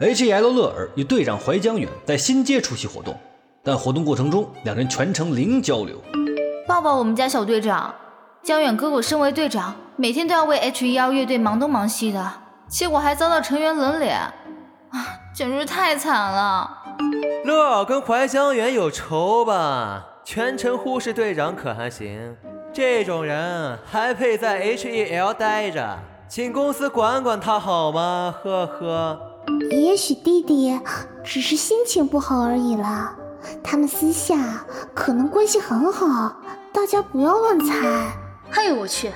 H.E.L. 乐尔与队长怀江远在新街出席活动，但活动过程中两人全程零交流。抱抱我们家小队长，江远哥哥身为队长，每天都要为 H.E.L. 乐队忙东忙西的，结果还遭到成员冷脸，啊，简直太惨了。乐尔跟怀江远有仇吧？全程忽视队长可还行？这种人还配在 H.E.L. 待着？请公司管管他好吗？呵呵。也许弟弟只是心情不好而已啦，他们私下可能关系很好，大家不要乱猜。哎呦我去，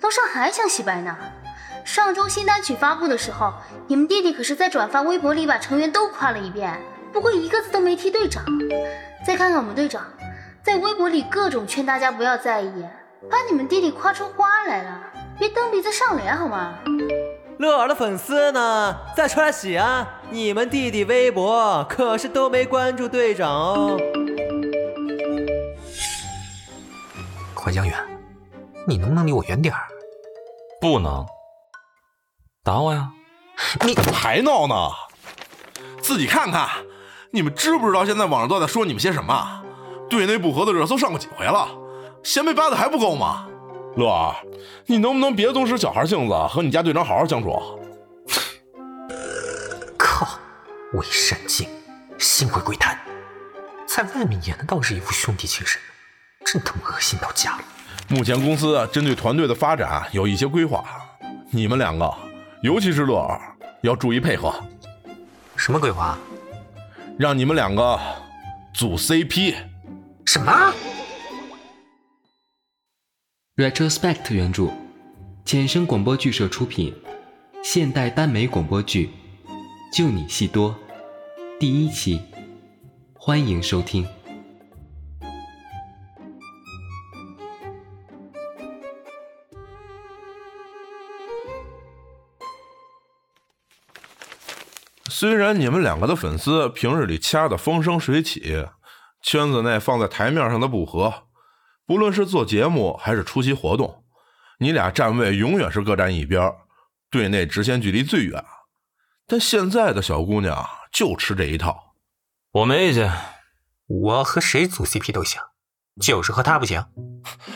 楼上还想洗白呢！上周新单曲发布的时候，你们弟弟可是在转发微博里把成员都夸了一遍，不过一个字都没提队长。再看看我们队长，在微博里各种劝大家不要在意，把你们弟弟夸出花来了，别蹬鼻子上脸好吗？乐儿的粉丝呢，再出来洗啊！你们弟弟微博可是都没关注队长哦。关江远，你能不能离我远点儿？不能，打我呀！你还闹呢？自己看看，你们知不知道现在网上都在说你们些什么？队内不和的热搜上过几回了，嫌被扒的还不够吗？乐儿，你能不能别总使小孩性子，和你家队长好好相处？靠，伪善精，心怀鬼胎，在外面演的倒是一副兄弟情深，真他妈恶心到家了。目前公司针对团队的发展有一些规划，你们两个，尤其是乐儿，要注意配合。什么规划？让你们两个组 CP。什么？Retrospect 原著，浅声广播剧社出品，现代耽美广播剧《就你戏多》第一期，欢迎收听。虽然你们两个的粉丝平日里掐的风生水起，圈子内放在台面上的不和。不论是做节目还是出席活动，你俩站位永远是各站一边，队内直线距离最远。但现在的小姑娘就吃这一套。我没意见，我和谁组 CP 都行，就是和她不行。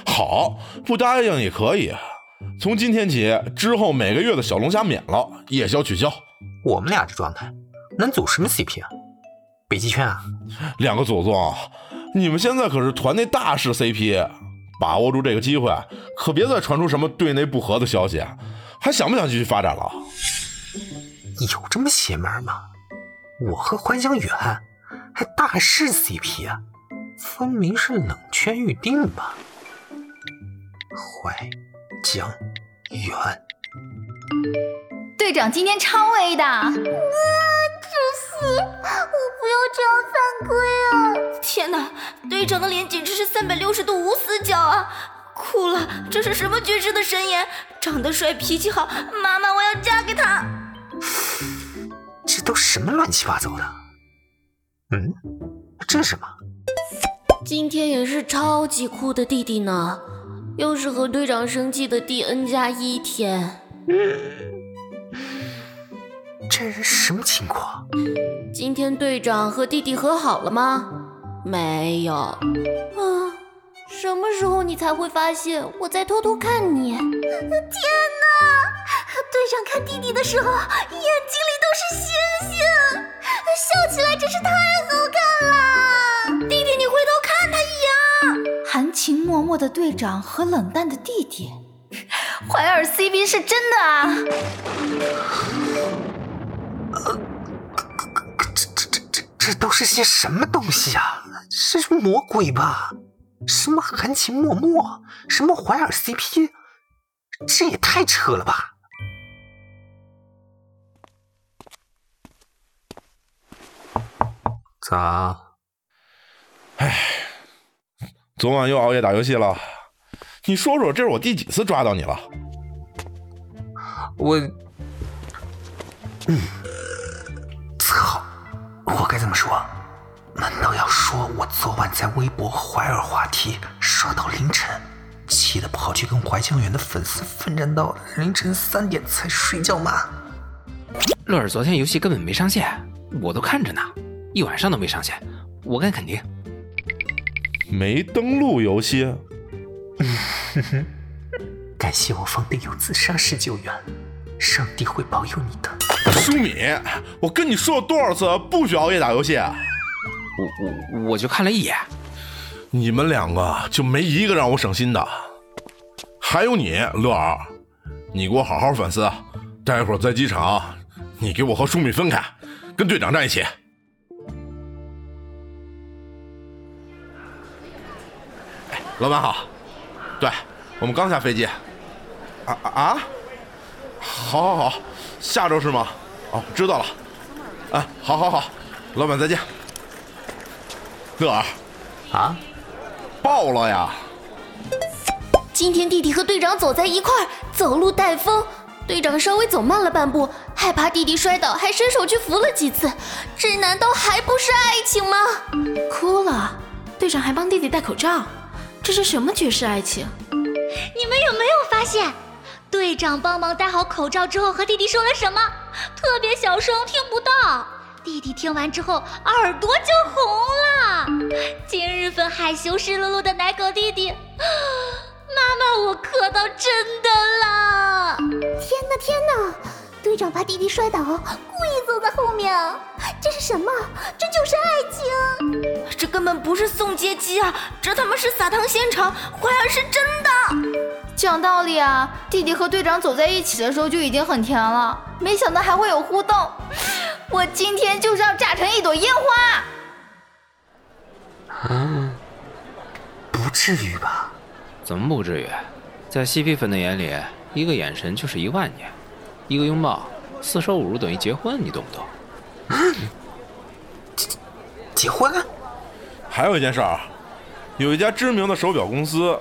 好，不答应也可以。从今天起，之后每个月的小龙虾免了，夜宵取消。我们俩这状态，能组什么 CP 啊？北极圈啊？两个祖宗。你们现在可是团内大势 CP，把握住这个机会，可别再传出什么队内不和的消息。还想不想继续发展了？有这么邪门吗？我和怀江远还大势 CP 啊，分明是冷圈预定吧？怀江远，队长今天超 A 的。我不要这样犯规啊！天哪，队长的脸简直是三百六十度无死角啊！哭了，这是什么绝世的神颜？长得帅，脾气好，妈妈，我要嫁给他！这都什么乱七八糟的？嗯，这是什么？今天也是超级酷的弟弟呢，又是和队长生气的第 N 加一天。这是什么情况？今天队长和弟弟和好了吗？没有。啊，什么时候你才会发现我在偷偷看你？天哪！队长看弟弟的时候，眼睛里都是星星，笑起来真是太好看了。弟弟，你回头看他一眼。含情脉脉的队长和冷淡的弟弟，怀尔 CP 是真的啊！这都是些什么东西啊？是魔鬼吧？什么含情脉脉，什么怀尔 CP，这也太扯了吧！咋？哎，昨晚又熬夜打游戏了。你说说，这是我第几次抓到你了？我，嗯。操我该怎么说？难道要说我昨晚在微博怀尔话题刷到凌晨，气得跑去跟怀江源的粉丝奋战到凌晨三点才睡觉吗？乐儿昨天游戏根本没上线，我都看着呢，一晚上都没上线，我敢肯定。没登录游戏？感谢我方队友自杀式救援，上帝会保佑你的。舒敏，我跟你说了多少次不许熬夜打游戏？啊我我我就看了一眼。你们两个就没一个让我省心的。还有你，乐儿，你给我好好反思，待会儿在机场，你给我和舒米分开，跟队长站一起。哎，老板好，对我们刚下飞机。啊啊！好，好，好，下周是吗？哦，知道了。啊，好，好，好，老板再见。乐儿，啊，爆了呀！今天弟弟和队长走在一块儿，走路带风。队长稍微走慢了半步，害怕弟弟摔倒，还伸手去扶了几次。这难道还不是爱情吗？哭了，队长还帮弟弟戴口罩，这是什么绝世爱情？你们有没有发现，队长帮忙戴好口罩之后和弟弟说了什么？特别小声，听不到。弟弟听完之后耳朵就红了。今日份害羞湿漉漉的奶狗弟弟，妈妈，我磕到真的了！天哪，天哪！队长怕弟弟摔倒，故意坐在后面。这是什么？这就是爱情！这根本不是送接机啊，这他妈是撒糖现场，怀儿是真的。讲道理啊，弟弟和队长走在一起的时候就已经很甜了，没想到还会有互动。我今天就是要炸成一朵烟花！嗯，不至于吧？怎么不至于？在 CP 粉的眼里，一个眼神就是一万年，一个拥抱，四舍五入等于结婚，你懂不懂？结结婚？还有一件事儿，有一家知名的手表公司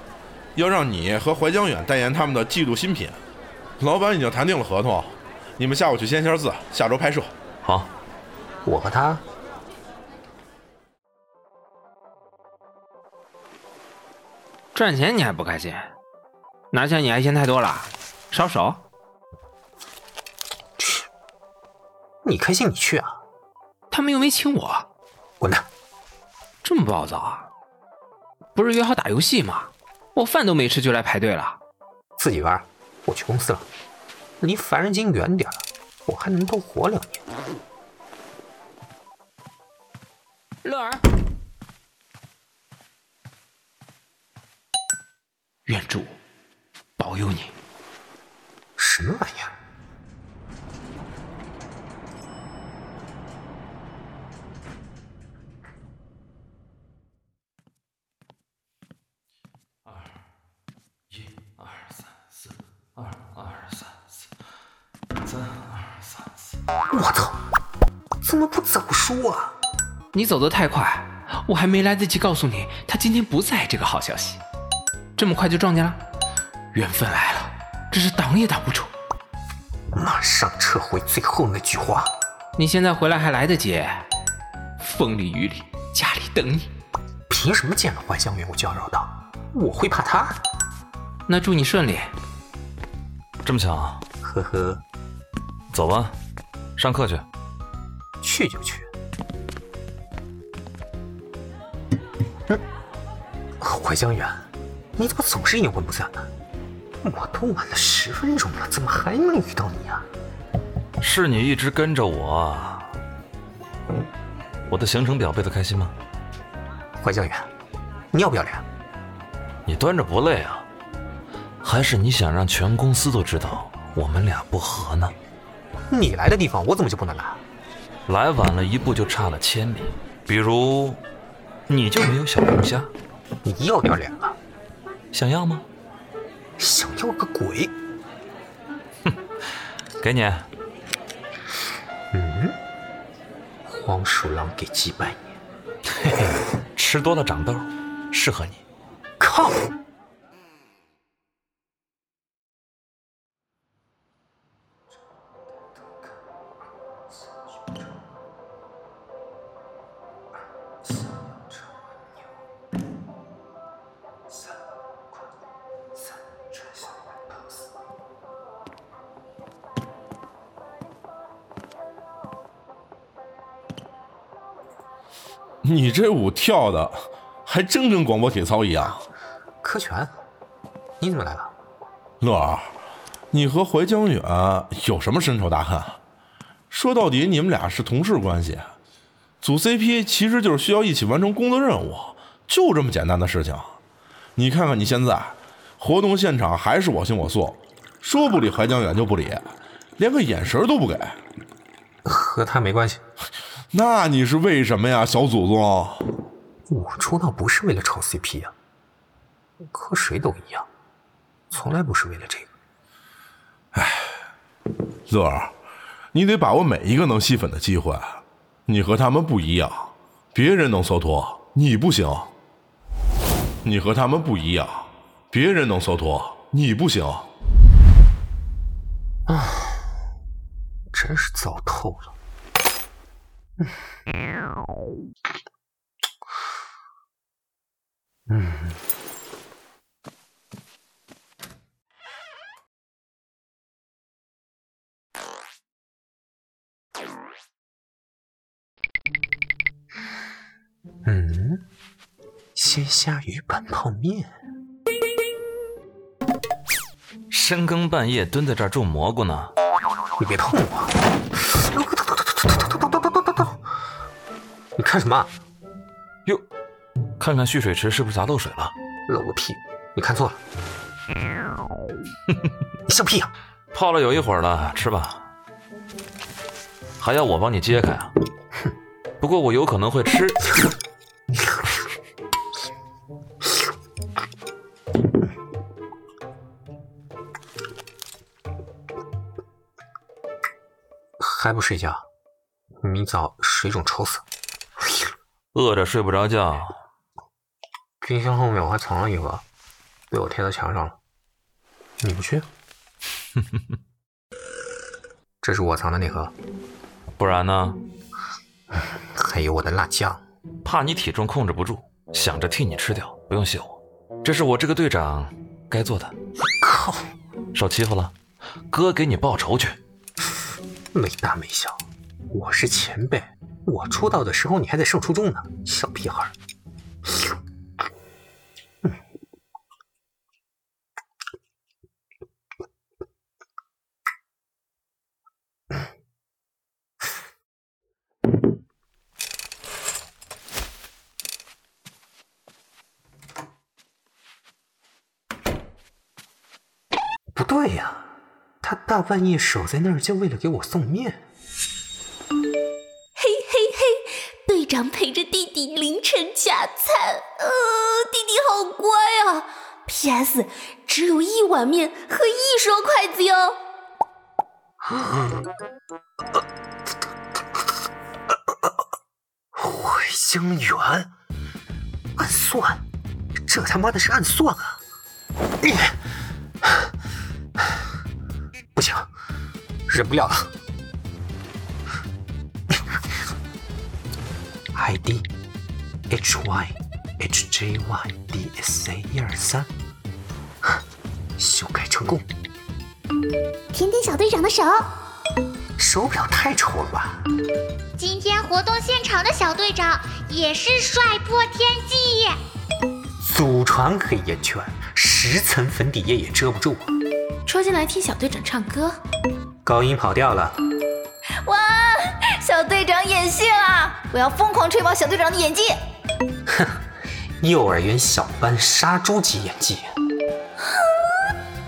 要让你和怀江远代言他们的季度新品，老板已经谈定了合同，你们下午去签下字，下周拍摄。好，我和他赚钱你还不开心？拿钱你还嫌太多了？烧手？你开心你去啊，他们又没请我，滚蛋！这么暴躁啊？不是约好打游戏吗？我饭都没吃就来排队了。自己玩，我去公司了。离凡人精远点儿，我还能多活两年。乐儿，愿主保佑你。什么玩意儿？一二三四，二二三四，三二三四。我操！怎么不早说啊？你走得太快，我还没来得及告诉你他今天不在这个好消息，这么快就撞见了，缘分来了，这是挡也挡不住。马上撤回最后那句话。你现在回来还来得及，风里雨里家里等你。凭什么见了怀香远我就要绕道？我会怕他？那祝你顺利。这么巧？呵呵。走吧，上课去。去就去。嗯，怀江远，你怎么总是阴魂不散呢？我都晚了十分钟了，怎么还能遇到你啊、是你一直跟着我。我的行程表背的开心吗？怀江远，你要不要脸？你端着不累啊？还是你想让全公司都知道我们俩不和呢？你来的地方我怎么就不能来？来晚了一步就差了千里。比如，你就没有小龙虾？你要点脸了？想要吗？想要个鬼！哼给你。嗯，黄鼠狼给鸡拜年。嘿嘿，吃多了长痘，适合你。靠！你这舞跳的还真跟广播体操一样。柯泉，你怎么来了？乐儿，你和怀江远有什么深仇大恨？说到底，你们俩是同事关系，组 CP 其实就是需要一起完成工作任务，就这么简单的事情。你看看你现在，活动现场还是我行我素，说不理怀江远就不理，连个眼神都不给。和他没关系。那你是为什么呀，小祖宗？我出道不是为了炒 CP 呀、和谁都一样，从来不是为了这个。哎乐儿，你得把握每一个能吸粉的机会。你和他们不一样，别人能蹉跎，你不行。你和他们不一样，别人能蹉跎，你不行。唉真是糟透了。嗯，嗯，鲜虾鱼板泡面，深更半夜蹲在这儿种蘑菇呢，你别碰我！看什么？哟，看看蓄水池是不是砸漏水了？漏个屁！你看错了。你笑屁呀、泡了有一会儿了，吃吧。还要我帮你揭开啊？不过我有可能会吃。还不睡觉？明早水肿抽死！饿着睡不着觉，冰箱后面我还藏了一盒，被我贴到墙上了。你不去？这是我藏的那盒，不然呢？还有我的辣酱。怕你体重控制不住，想着替你吃掉，不用谢我，这是我这个队长该做的。靠！受欺负了，哥给你报仇去。没大没小，我是前辈，我出道的时候你还在上初中呢，小屁孩。不对呀，他大半夜守在那儿就为了给我送面。长陪着弟弟凌晨加餐，呃，弟弟好乖啊。P.S. 只有一碗面和一双筷子哟。怀江源，暗算，这他妈的是暗算啊！不行，忍不了了。ID H Y H J Y D S A 一二三，修改成功。舔舔小队长的手。手表太丑了吧？今天活动现场的小队长也是帅破天际。祖传黑眼圈，十层粉底液也遮不住。戳进来听小队长唱歌。高音跑调了。哇，小队长演戏啦！我要疯狂吹爆小队长的演技。哼，幼儿园小班杀猪级演技。啊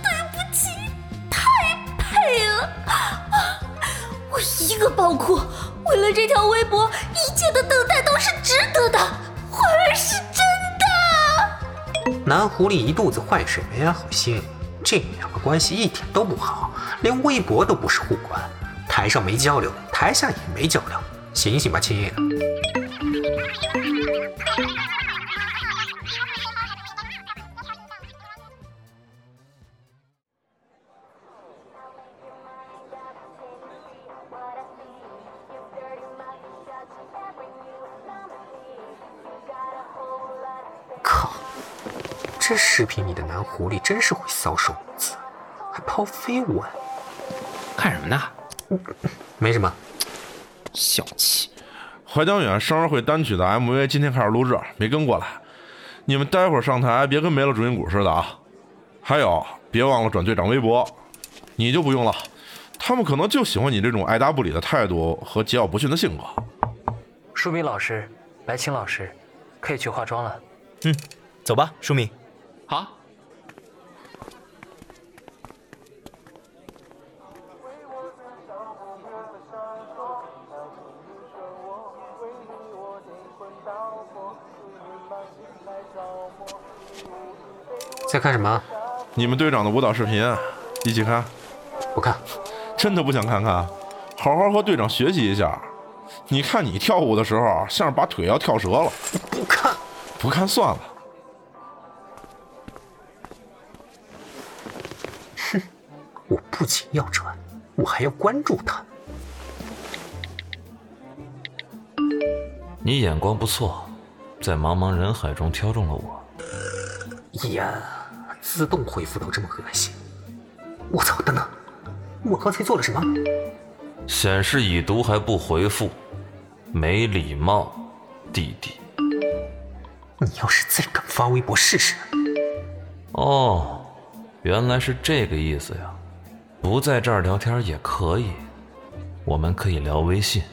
对不起，太配了！我一个爆哭，为了这条微博，一切的等待都是值得的。花儿是真的。男狐狸一肚子坏水，没安好心。这两个关系一点都不好，连微博都不是互关，台上没交流，台下也没交流。醒醒吧，亲！靠！这视频里的男狐狸真是会搔首弄姿，还抛飞吻。看什么呢？没什么。小气。怀江远生日会单曲的 MV 今天开始录制，没跟过来。你们待会儿上台别跟没了主心骨似的啊！还有，别忘了转队长微博。你就不用了，他们可能就喜欢你这种爱答不理的态度和桀骜不驯的性格。舒明老师，白青老师，可以去化妆了。嗯，走吧，舒明。好。看什么？你们队长的舞蹈视频，一起看。不看，真的不想看看。好好和队长学习一下。你看你跳舞的时候，像是把腿要跳折了。不看，不看算了。哼，我不仅要转，我还要关注他。你眼光不错，在茫茫人海中挑中了我。呀，自动回复都这么恶心！我操，等等，我刚才做了什么？显示已读还不回复，没礼貌，弟弟。你要是再敢发微博试试！哦，原来是这个意思呀！不在这儿聊天也可以，我们可以聊微信。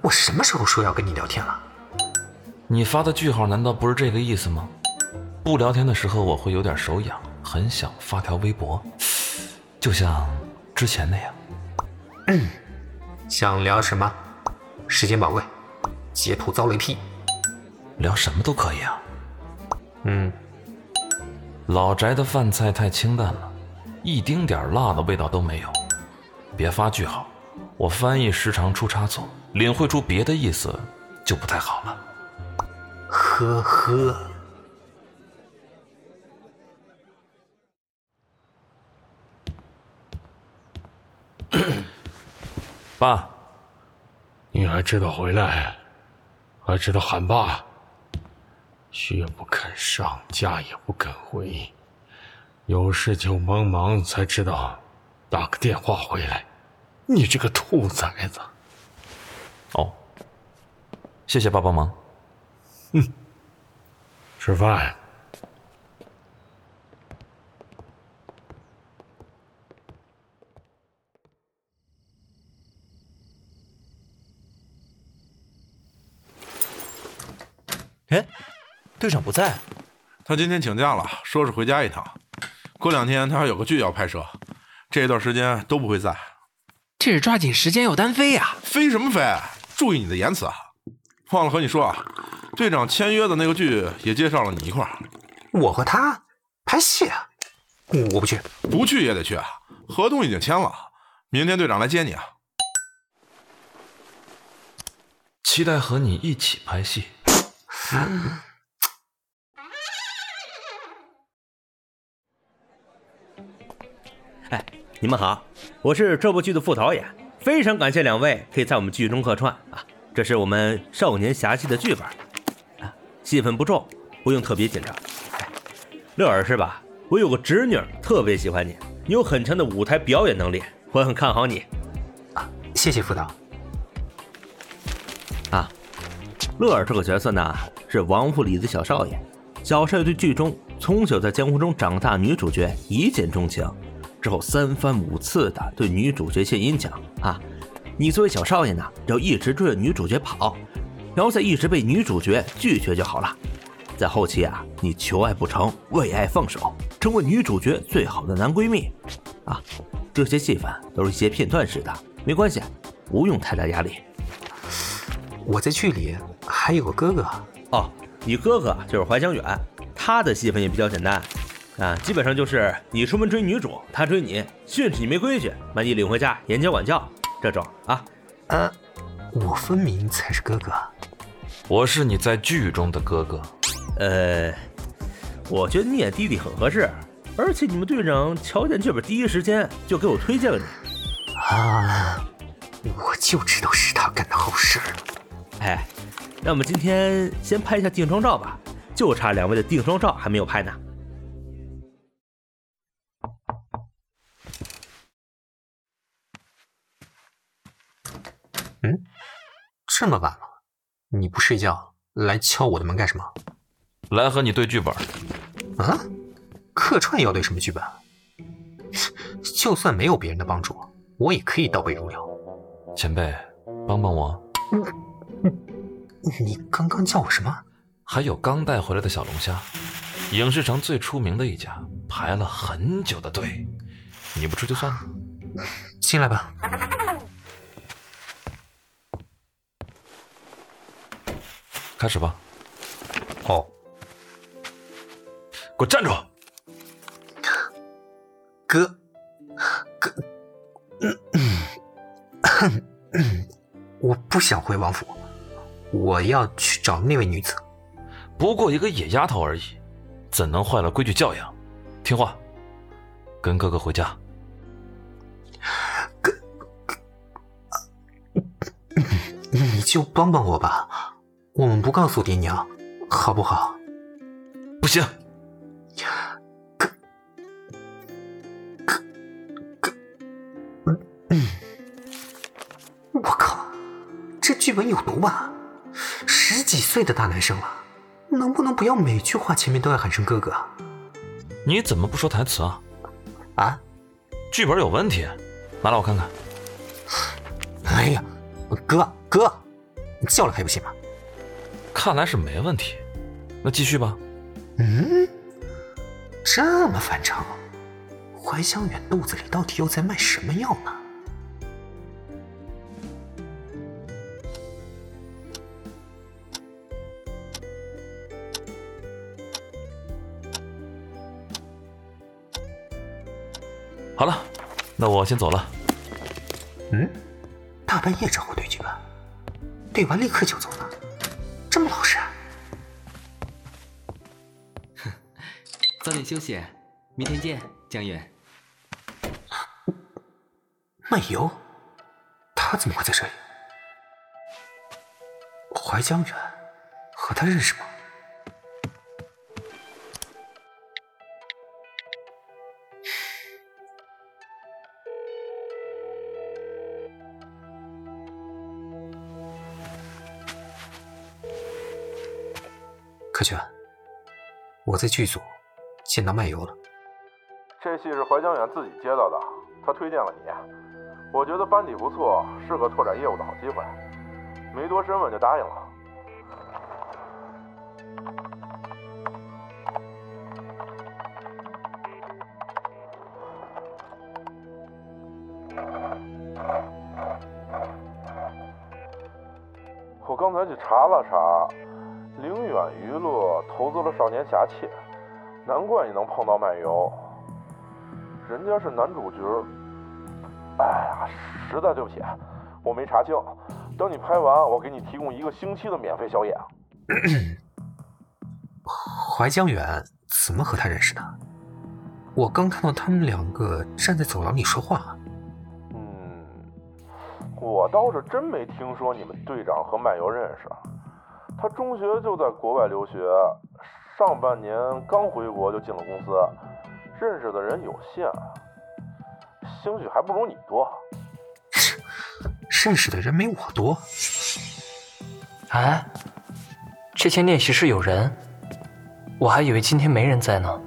我什么时候说要跟你聊天了？你发的句号难道不是这个意思吗？不聊天的时候我会有点手痒，很想发条微博，就像之前那样。嗯，想聊什么？时间宝贵，截图遭雷劈，聊什么都可以啊。嗯，老宅的饭菜太清淡了，一丁点辣的味道都没有。别发句号，我翻译时常出差错。领会出别的意思，就不太好了。呵呵，爸，你还知道回来，还知道喊爸，学不肯上，家也不肯回，有事就忙忙才知道打个电话回来。你这个兔崽子！哦，谢谢爸帮忙。嗯，吃饭。哎，队长不在，他今天请假了，说是回家一趟。过两天他还有个剧要拍摄，这段时间都不会在。这是抓紧时间要单飞呀！飞什么飞？注意你的言辞啊！忘了和你说啊，队长签约的那个剧也介绍了你一块儿。我和他拍戏啊？我不去，不去也得去啊！合同已经签了，明天队长来接你啊！期待和你一起拍戏。哎，你们好，我是这部剧的副导演，非常感谢两位可以在我们剧中客串啊！这是我们少年侠戏的剧本，啊，戏份不重，不用特别紧张。乐儿是吧？我有个侄女特别喜欢你，你有很强的舞台表演能力，我很看好你。啊，谢谢副导。啊，乐儿这个角色呢？是王府里的小少爷，小少爷对剧中从小在江湖中长大女主角一见钟情，之后三番五次的对女主角献殷勤啊。你作为小少爷呢，要一直追着女主角跑，然后再一直被女主角拒绝就好了。在后期啊，你求爱不成，为爱放手，成为女主角最好的男闺蜜啊。这些戏份都是一些片段式的，没关系，不用太大压力。我在剧里还有个哥哥。哦，你哥哥就是怀江远，他的戏份也比较简单，啊，基本上就是你出门追女主，他追你，训斥你没规矩，把你领回家严加管教，这种啊。呃，我分明才是哥哥，我是你在剧中的哥哥。呃，我觉得你演弟弟很合适，而且你们队长瞧见剧本第一时间就给我推荐了你。啊，我就知道是他干的好事。哎。那我们今天先拍一下定妆照吧，就差两位的定妆照还没有拍呢。嗯，这么晚了，你不睡觉来敲我的门干什么？来和你对剧本。啊？客串要对什么剧本？就算没有别人的帮助，我也可以倒背如流。前辈，帮帮我。你刚刚叫我什么？还有刚带回来的小龙虾，影视城最出名的一家，排了很久的队。你不吃就算了。进来吧。开始吧。哦。给我站住！哥，哥，我不想回王府，我要去找那位女子。不过一个野丫头而已，怎能坏了规矩教养？听话，跟哥哥回家。哥，你就帮帮我吧，我们不告诉爹娘，好不好？不行。我靠，这剧本有毒吧？十几岁的大男生了，能不能不要每句话前面都要喊声哥哥？你怎么不说台词啊？啊？剧本有问题，拿来我看看。哎呀，哥哥，你叫了还不行吗？看来是没问题，那继续吧。嗯，这么反常，怀香远肚子里到底又在卖什么药呢？好了，那我先走了。嗯，大半夜找我对剧本，对完立刻就走呢，这么老实？哼，早点休息，明天见，江远。漫游，他怎么会在这里？怀江远和他认识吗？我在剧组见到漫游了。这戏是怀江远自己接到的，他推荐了你。我觉得班底不错，是个拓展业务的好机会，没多深问就答应了。我刚才去查了查，凌远娱乐投资了少年侠妾，难怪你能碰到漫游，人家是男主角。哎呀，实在对不起，我没查清。等你拍完，我给你提供一个星期的免费小演。怀江远怎么和他认识的？我刚看到他们两个站在走廊里说话。嗯，我倒是真没听说你们队长和漫游认识。他中学就在国外留学，上半年刚回国就进了公司，认识的人有限。兴许还不如你多，认识的人没我多。哎，这间练习室有人，我还以为今天没人在呢。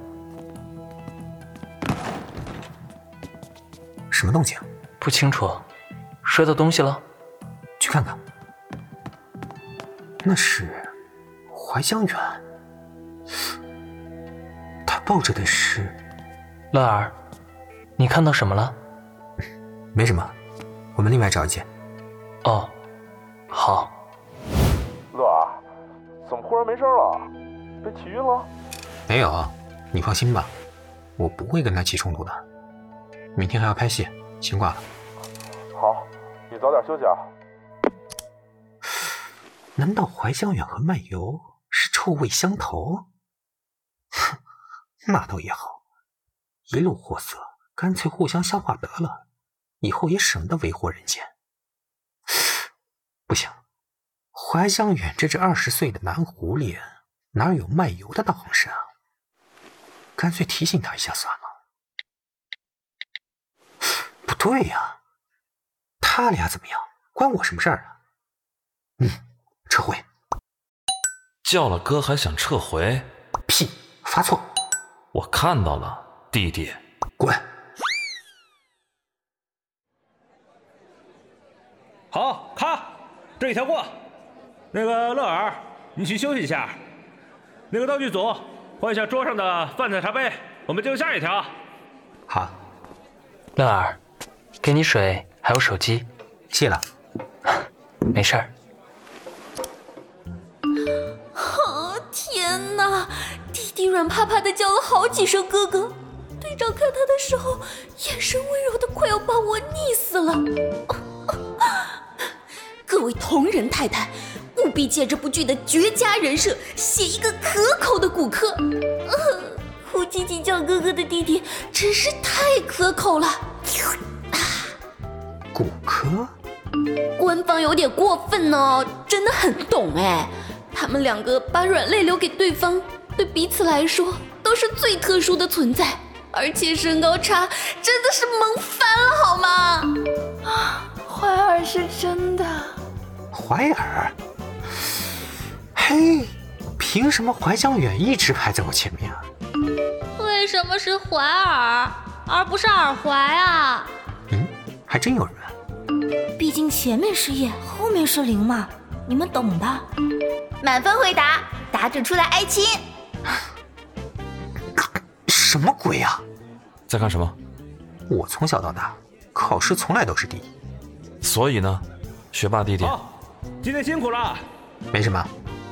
什么动静？不清楚，摔到东西了？去看看。那是怀香远，他抱着的是乐儿，你看到什么了？没什么，我们另外找一件。哦，好。乐儿，怎么忽然没声了？被气晕了？没有，你放心吧，我不会跟他起冲突的。明天还要拍戏，先挂了。好，你早点休息啊。难道怀香远和漫游是臭味相投？哼，那倒也好，一路货色，干脆互相消化得了，以后也省得为祸人间。不行，怀香远这只二十岁的男狐狸，哪有漫游的大行身啊？干脆提醒他一下算了。不对呀，他俩怎么样？关我什么事儿啊？嗯，撤回。叫了哥还想撤回？屁，发错。我看到了，弟弟。滚。好，咔，这一条过。那个乐儿，你去休息一下。那个道具组，换一下桌上的饭菜茶杯，我们进入下一条。好。乐儿，给你水，还有手机。谢了。没事儿。天哪！弟弟软趴趴的叫了好几声哥哥。队长看他的时候，眼神温柔的快要把我溺死了。各位同仁太太，务必借这部剧的绝佳人设，写一个可口的骨科。呃，哭唧唧叫哥哥的弟弟真是太可口了。骨科？官方有点过分呢，真的很懂哎。他们两个把软肋留给对方，对彼此来说都是最特殊的存在，而且身高差真的是萌翻了，好吗？啊，怀尔是真的。怀尔？嘿，凭什么怀江远一直排在我前面啊？为什么是怀尔而不是耳怀啊？嗯，还真有人。毕竟前面是叶，后面是零嘛，你们懂的。满分回答，答准出来挨亲。什么鬼啊！在干什么？我从小到大考试从来都是第一。所以呢，学霸弟弟。好，今天辛苦了。没什么，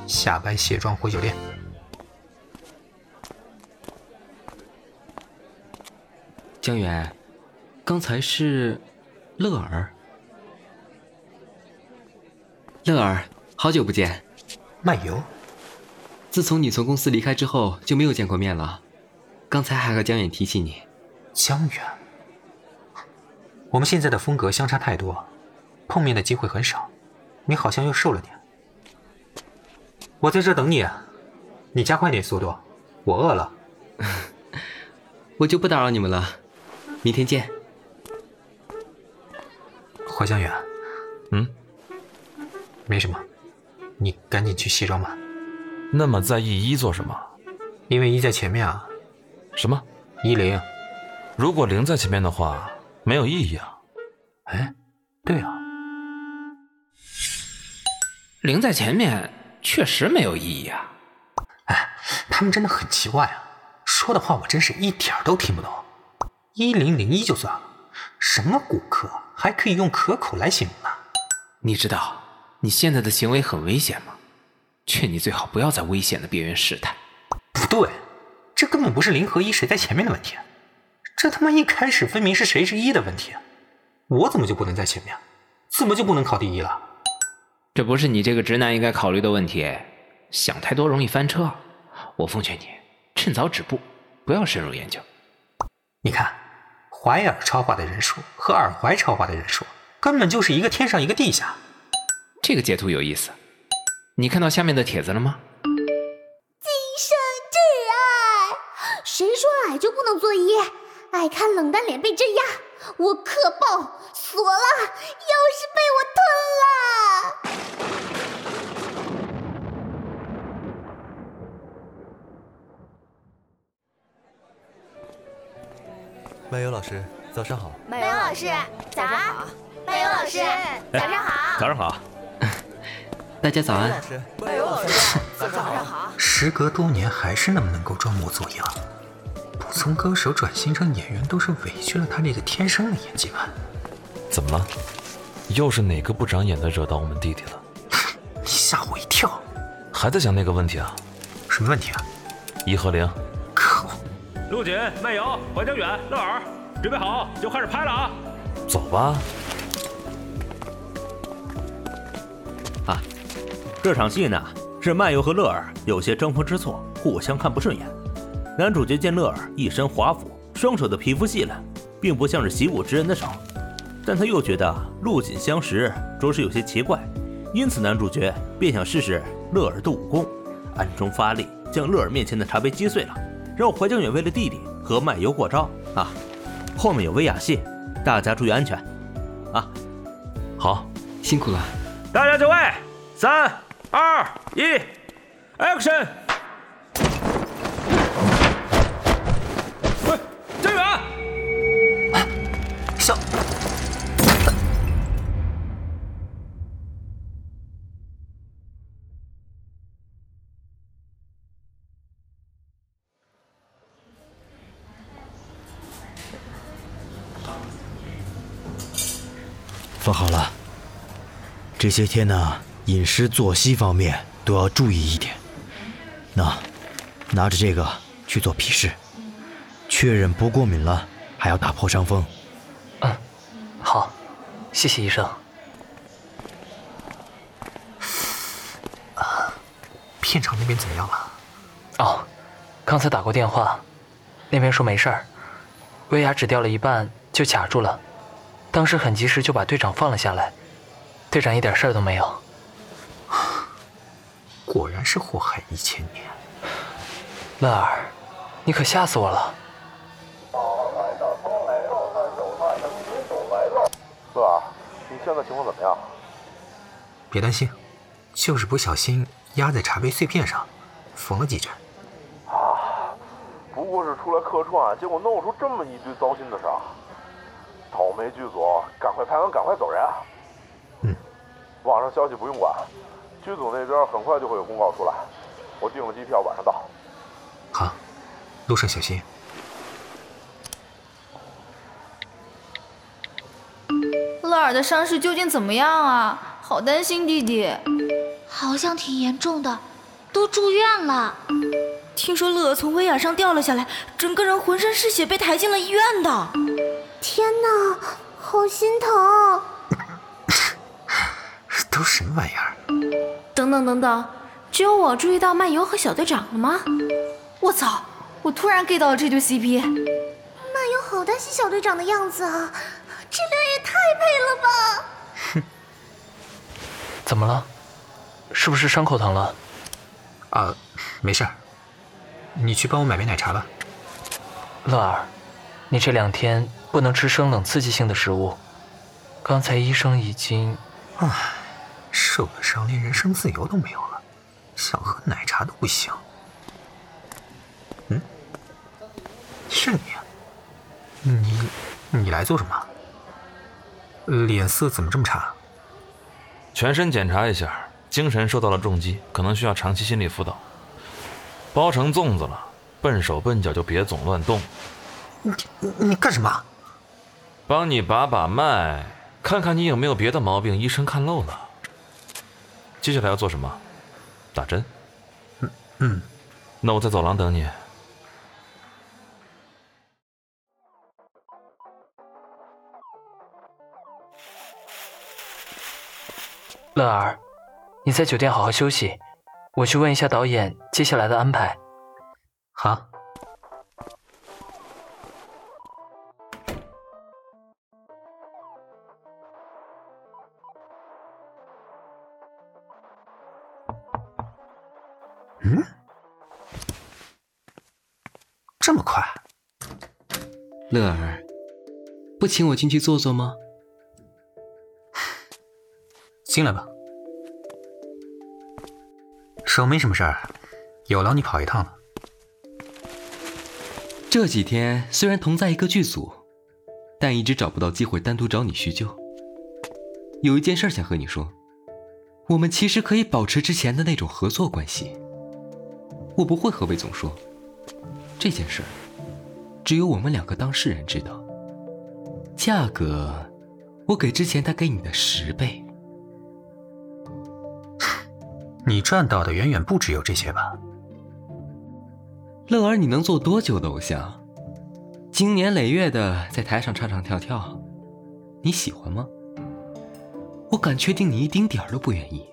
下班卸妆回酒店。江源，刚才是乐儿。乐儿，好久不见。漫游。自从你从公司离开之后，就没有见过面了。刚才还和江远提起你。江远，我们现在的风格相差太多，碰面的机会很少。你好像又瘦了点。我在这等你，你加快点速度，我饿了。我就不打扰你们了，明天见。怀江远，嗯，没什么，你赶紧去卸妆吧。那么在意一做什么？因为一在前面啊。什么？一零？如果零在前面的话，没有意义啊。哎，对啊，零在前面确实没有意义啊。哎，他们真的很奇怪啊，说的话我真是一点都听不懂。一零零一就算了，什么骨科还可以用可口来形容呢？你知道你现在的行为很危险吗？劝你最好不要在危险的边缘试探。不对。这根本不是零和一谁在前面的问题，这他妈一开始分明是谁是一的问题，我怎么就不能在前面？怎么就不能考第一了？这不是你这个直男应该考虑的问题，想太多容易翻车。我奉劝你趁早止步，不要深入研究。你看，怀尔超话的人数和耳怀超话的人数根本就是一个天上一个地下。这个截图有意思，你看到下面的帖子了吗？今生挚爱谁说矮就不能做一？爱看冷淡脸被镇压，我可爆锁了，钥匙被我吞了。漫游老师，早上好。漫游老师，早上好。漫游老师，早上好。早上好。大家早安。漫游老师，早上好。时隔多年，还是那么能够装模作样。不从歌手转型成演员，都是委屈了他这个天生的演技派。怎么了？又是哪个不长眼的惹到我们弟弟了？你吓我一跳！还在想那个问题啊？什么问题啊？一和零。可恶！陆锦、漫游、怀江远、乐尔，准备好就开始拍了啊！走吧。这场戏呢是漫游和乐儿有些争风吃醋，互相看不顺眼。男主角见乐儿一身华服，双手的皮肤细嫩，并不像是习武之人的手，但他又觉得陆锦相识着实有些奇怪，因此男主角便想试试乐儿的武功，暗中发力将乐儿面前的茶杯击碎了，让怀江远为了弟弟和漫游过招啊！后面有威亚戏，大家注意安全啊！好，辛苦了。大家就位，三、二、一，Action！喂，江远，小。放好了，这些天呢，饮食作息方面都要注意一点。那，拿着这个去做皮试，确认不过敏了，还要打破伤风。嗯，好，谢谢医生。啊，片场那边怎么样了？哦，刚才打过电话，那边说没事儿，威亚只掉了一半就卡住了。当时很及时就把队长放了下来，队长一点事儿都没有。果然是祸害一千年。乐儿，你可吓死我了。乐儿，你现在情况怎么样？别担心，就是不小心压在茶杯碎片上，缝了几针。啊，不过是出来客串，结果弄出这么一堆糟心的事儿。倒霉剧组，赶快拍完，赶快走人。嗯，网上消息不用管，剧组那边很快就会有公告出来。我订了机票，晚上到。好，路上小心。乐尔的伤势究竟怎么样啊？好担心弟弟。好像挺严重的，都住院了。听说乐儿从威亚上掉了下来，整个人浑身是血，被抬进了医院的。天哪，好心疼！都什么玩意儿？等等等等，只有我注意到漫游和小队长了吗？我操！我突然 get 到了这对 CP。漫游好担心小队长的样子啊，这俩也太配了吧！哼，怎么了？是不是伤口疼了？啊，没事儿。你去帮我买杯奶茶吧。乐儿，你这两天。不能吃生冷刺激性的食物。刚才医生已经……唉，受了伤连人身自由都没有了，想喝奶茶都不行。嗯，是你？你你来做什么？脸色怎么这么差？全身检查一下，精神受到了重击，可能需要长期心理辅导。包成粽子了，笨手笨脚就别总乱动。你你干什么？帮你把把脉，看看你有没有别的毛病，医生看漏了。接下来要做什么？打针。嗯嗯，那我在走廊等你。乐儿，你在酒店好好休息，我去问一下导演接下来的安排。好。嗯，这么快，乐儿，不请我进去坐坐吗？进来吧，手没什么事儿，有劳你跑一趟了。这几天虽然同在一个剧组，但一直找不到机会单独找你叙旧。有一件事想和你说，我们其实可以保持之前的那种合作关系。我不会和魏总说这件事儿，只有我们两个当事人知道。价格，我给之前他给你的十倍。你赚到的远远不只有这些吧？乐儿，你能做多久的偶像？经年累月的在台上唱唱跳跳，你喜欢吗？我敢确定你一丁点儿都不愿意。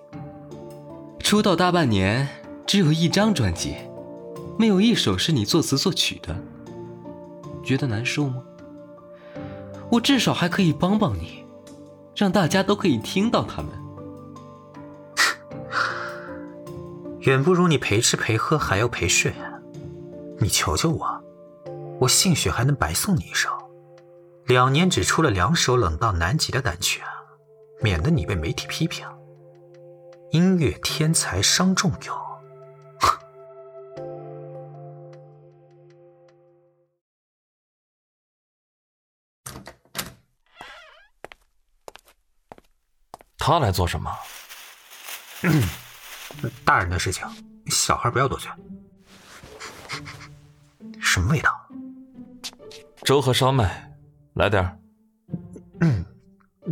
出道大半年。只有一张专辑，没有一首是你作词作曲的，觉得难受吗？我至少还可以帮帮你，让大家都可以听到他们。远不如你陪吃陪喝还要陪睡。你求求我，我兴许还能白送你一首。两年只出了两首冷到南极的单曲，免得你被媒体批评。音乐天才伤仲永。他来做什么？大人的事情，小孩不要多嘴。什么味道？粥和烧麦，来点儿。嗯，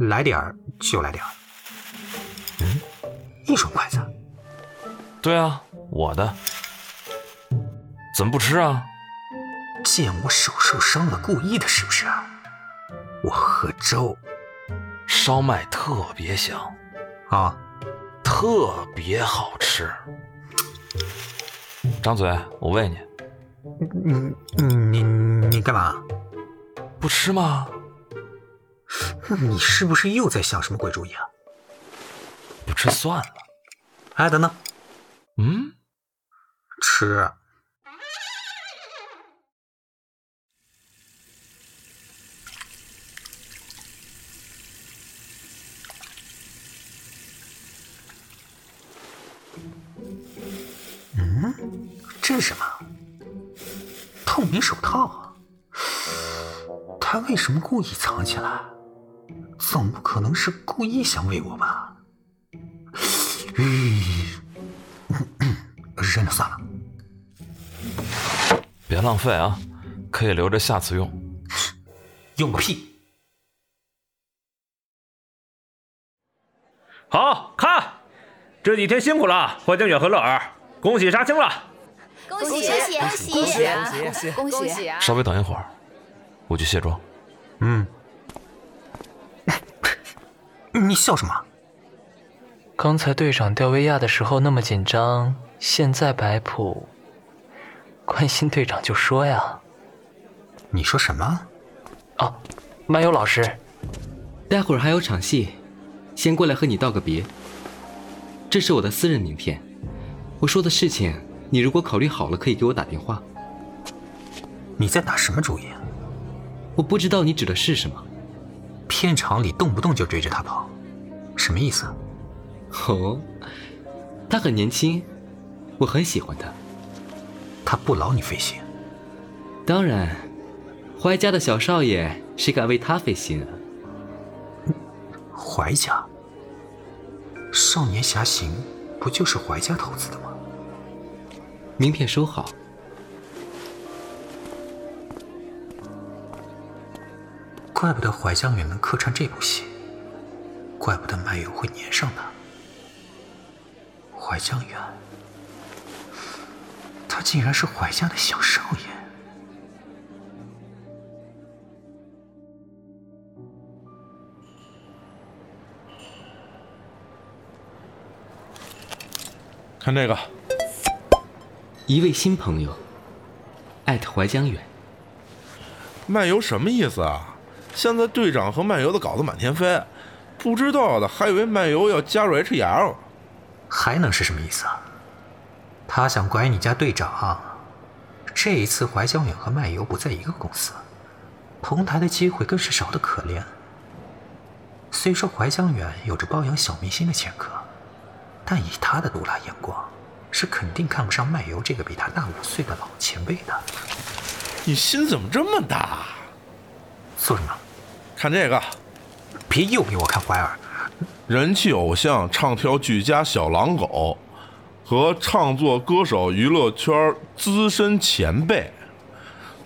来点儿就来点儿。嗯，一双筷子。对啊，我的。怎么不吃啊？见我手受伤了，故意的，是不是？我喝粥。烧麦特别香，啊，特别好吃。张嘴，我喂你。你你你干嘛？不吃吗？你是不是又在想什么鬼主意啊？不吃算了。哎，等等。嗯？吃。是什么？透明手套啊？他为什么故意藏起来？总不可能是故意想喂我吧？吁，扔了算了。别浪费啊，可以留着下次用。用个屁！好看，这几天辛苦了，霍江远和乐儿，恭喜杀青了！恭喜恭喜恭喜恭喜恭喜！稍微等一会儿，我去卸妆。嗯。你笑什么？刚才队长吊威亚的时候那么紧张，现在摆谱，关心队长就说呀。你说什么？哦，漫游老师，待会儿还有场戏，先过来和你道个别。这是我的私人名片，我说的事情，你如果考虑好了，可以给我打电话。你在打什么主意？我不知道你指的是什么。片场里动不动就追着他跑，什么意思？哦，他很年轻，我很喜欢他。他不劳你费心。当然，怀家的小少爷，谁敢为他费心啊？怀家？少年侠行不就是怀家投资的吗？名片收好。怪不得怀江远能客串这部戏，怪不得麦友会粘上他。怀江远，他竟然是怀家的小少爷。看这个，一位新朋友，艾特怀江远。漫游什么意思啊？现在队长和漫游的稿子满天飞，不知道的还以为漫游要加入 HL，还能是什么意思啊？他想拐你家队长。这一次怀江远和漫游不在一个公司，同台的机会更是少得可怜。虽说怀江远有着包养小明星的前科，但以他的毒辣眼光，是肯定看不上卖油这个比他大五岁的老前辈的。你心怎么这么大？做什么？看这个，别又给我看怀儿。人气偶像、唱跳俱佳小狼狗，和唱作歌手娱乐圈资深前辈，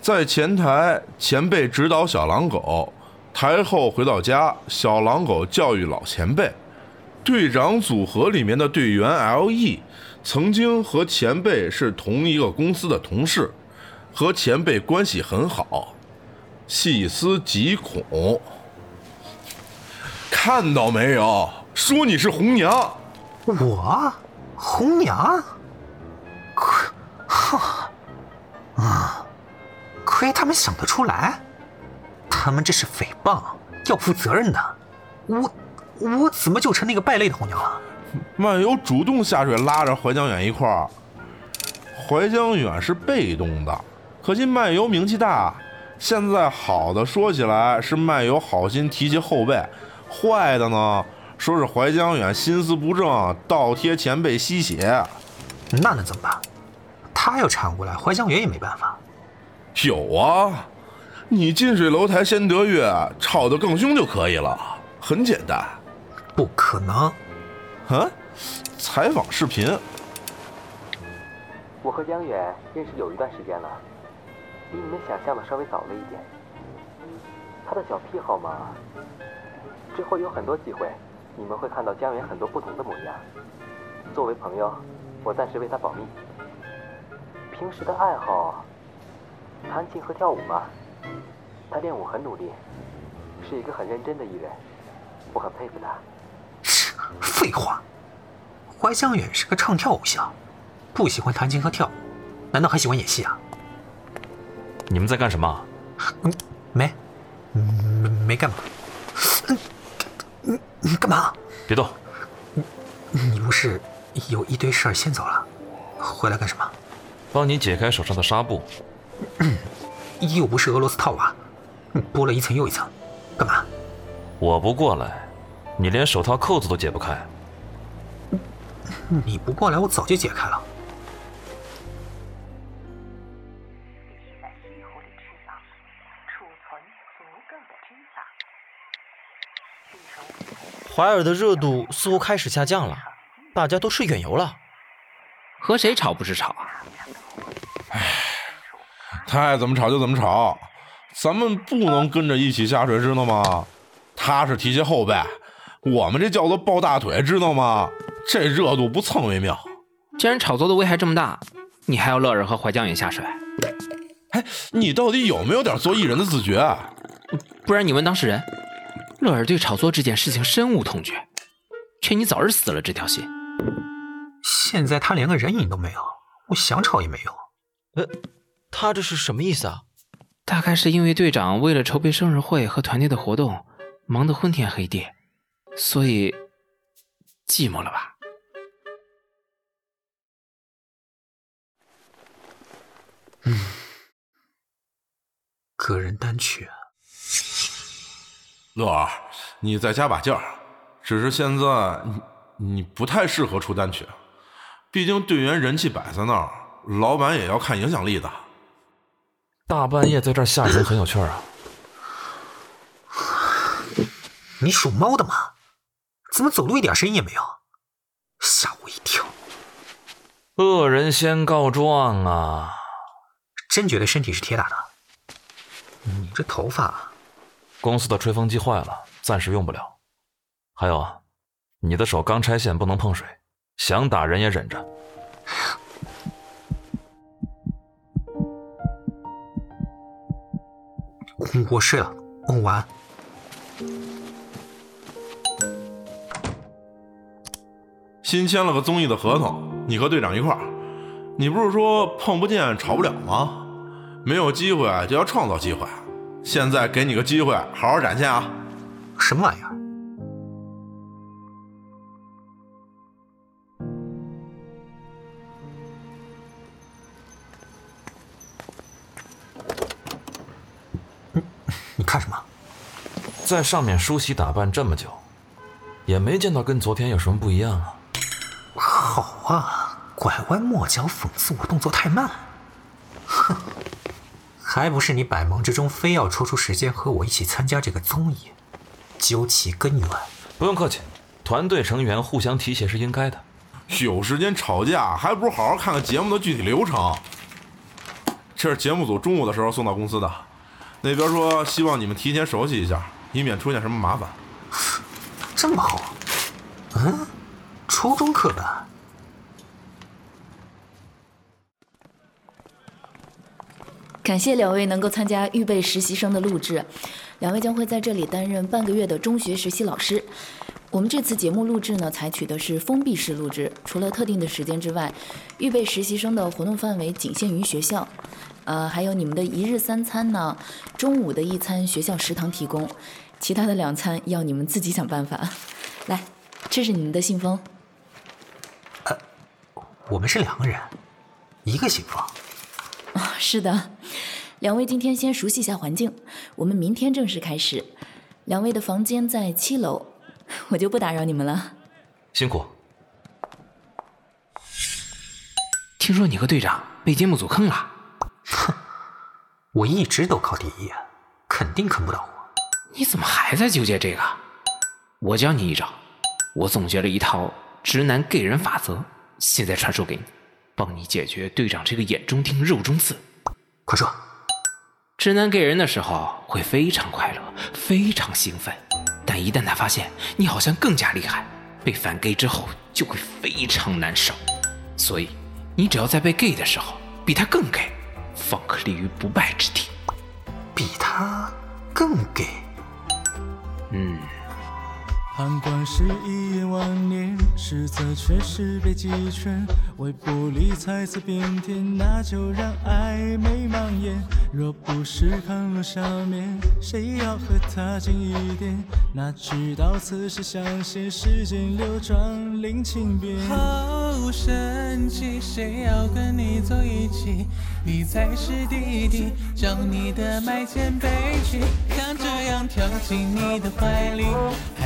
在前台前辈指导小狼狗，台后回到家小狼狗教育老前辈。队长组合里面的队员 L.E，曾经和前辈是同一个公司的同事，和前辈关系很好。细思极恐，看到没有？说你是红娘，我红娘，亏，哈，啊，亏他们想得出来，他们这是诽谤，要负责任的。我我怎么就成那个败类的红娘了？漫游主动下水拉着怀江远一块儿，怀江远是被动的，可惜漫游名气大。现在好的说起来是漫游好心提携后辈，坏的呢说是怀江远心思不正，倒贴前辈吸血。那能怎么办？他要缠过来，怀江远也没办法。有啊，你近水楼台先得月，吵得更凶就可以了，很简单。不可能。嗯？采访视频。我和江远认识有一段时间了，比你们想象的稍微早了一点。他的小癖好嘛，之后有很多机会，你们会看到江远很多不同的模样。作为朋友，我暂时为他保密。平时的爱好，弹琴和跳舞嘛。他练舞很努力，是一个很认真的艺人，我很佩服他。废话，怀香远是个唱跳偶像，不喜欢弹琴和跳舞，难道还喜欢演戏啊？你们在干什么？嗯，没，没没干嘛。嗯，你你干嘛？别动。你你不是有一堆事儿先走了，回来干什么？帮你解开手上的纱布。又不是俄罗斯套娃，剥了一层又一层，干嘛？我不过来，你连手套扣子都解不开。你不过来，我早就解开了。怀尔的热度似乎开始下降了，大家都睡远游了。和谁吵不是吵啊？唉，他爱怎么吵就怎么吵，咱们不能跟着一起下水，知道吗？他是提携后辈，我们这叫做抱大腿，知道吗？这热度不蹭为妙。既然炒作的危害这么大，你还要乐儿和怀江也下水？哎，你到底有没有点做艺人的自觉？不然你问当事人，乐儿对炒作这件事情深恶痛绝，劝你早日死了这条心。现在他连个人影都没有，我想吵也没用。呃，他这是什么意思啊？大概是因为队长为了筹备生日会和团队的活动，忙得昏天黑地，所以寂寞了吧？嗯，个人单曲。乐儿，你再加把劲儿。只是现在你你不太适合出单曲，毕竟队员人气摆在那儿，老板也要看影响力的。大半夜在这儿吓人很有趣啊！你属猫的吗？怎么走路一点声音也没有？吓我一跳！恶人先告状啊！真觉得身体是铁打的？你这头发……公司的吹风机坏了，暂时用不了。还有啊，你的手刚拆线，不能碰水，想打人也忍着。我睡了，晚安。新签了个综艺的合同，你和队长一块儿。你不是说碰不见吵不了吗？没有机会就要创造机会。现在给你个机会，好好展现啊！什么玩意儿？你看什么？在上面梳洗打扮这么久，也没见到跟昨天有什么不一样啊。好啊，拐弯抹角讽刺我动作太慢。哼，还不是你百忙之中非要抽出时间和我一起参加这个综艺，究其根源。不用客气，团队成员互相提携是应该的。有时间吵架，还不如好好看看节目的具体流程。这是节目组中午的时候送到公司的，那边说希望你们提前熟悉一下，以免出现什么麻烦。这么好？嗯，初中课本。感谢两位能够参加预备实习生的录制，两位将会在这里担任半个月的中学实习老师。我们这次节目录制呢，采取的是封闭式录制，除了特定的时间之外，预备实习生的活动范围仅限于学校。呃，还有你们的一日三餐呢，中午的一餐学校食堂提供，其他的两餐要你们自己想办法。来，这是你们的信封。呃，我们是两个人，一个信封。是的，两位今天先熟悉一下环境，我们明天正式开始。两位的房间在七楼，我就不打扰你们了。辛苦。听说你和队长被节目组坑了？哼，我一直都考第一，肯定坑不到我。你怎么还在纠结这个？我教你一招，我总结了一套直男 gay 人法则，现在传授给你，帮你解决队长这个眼中钉、肉中刺。快说！直男 gay 人的时候会非常快乐，非常兴奋，但一旦他发现你好像更加厉害，被反 gay 之后就会非常难受。所以，你只要在被 gay 的时候比他更 gay，方可立于不败之地。比他更 gay？嗯。旁观是一眼万年，实则却是被击拳。为不理猜测变天，那就让暧昧蔓延。若不是看了下面，谁要和他近一点？哪知道此时相见，时间流转，令情变。好神奇，谁要跟你走一起？你才是弟弟，将你的脉尖背起，看这样跳进你的怀里，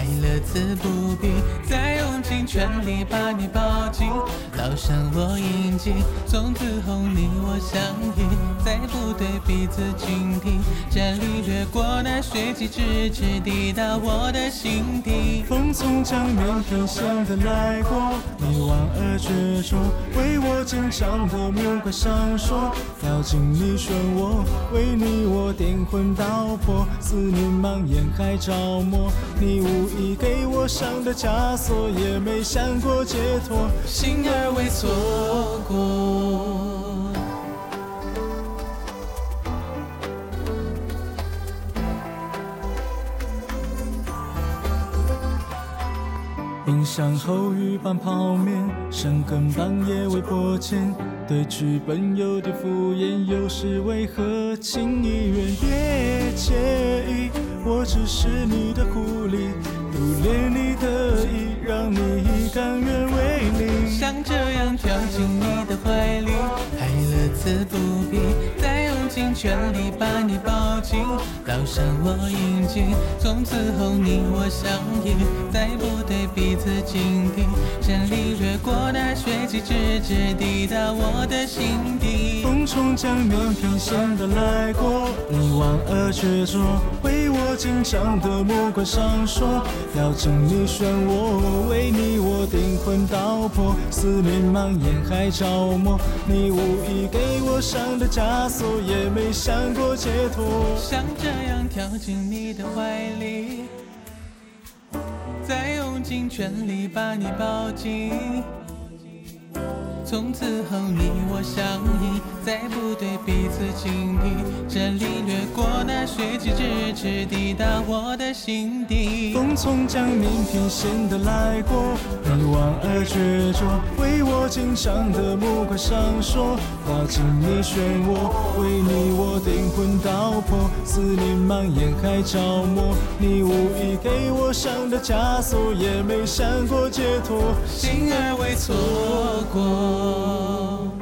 还乐此不疲。再用尽全力把你抱紧，烙上我印记，从此后你我相依，再不对彼此警惕。战力掠过那血迹，直至抵达我的心底。风从江面平线的来过，你莞尔执着，为我坚强的目光闪烁。掉进你漩涡，为你我颠魂倒魄，思念蔓延还着魔。你无你给我上的枷锁，也没想过解脱，心儿未错过。冰箱后雨般泡面，深更半夜未破茧，对剧本有点敷衍，又是为何情意远？别介意，我只是你的狐狸，独恋你的意，让你甘愿为你。像这样跳进你的怀里，还乐此不疲。再用尽全力把你抱紧，烙上我印记，从此后你我相依，再不对彼此警惕。战力掠过那血迹，直至抵达我的心底。风从江面平线的来过，你莞尔执着，为我紧张的目光闪烁。掉进你漩涡，为你我颠魂倒破，思念蔓延还着魔。你无意给我上的枷锁，也没想过解脱。想这样跳进你的怀里，再用尽全力把你抱紧。从此后你我相依，再不对彼此警惕。战力掠过那血迹，直至抵达我的心底。风从江面平线的来过，你莞尔执着，为我坚强的目光闪烁。掉进你漩涡，为你我颠魂倒魄，思念蔓延还着魔。你无意给我上的枷锁，也没想过解脱，心儿未错过。Oh.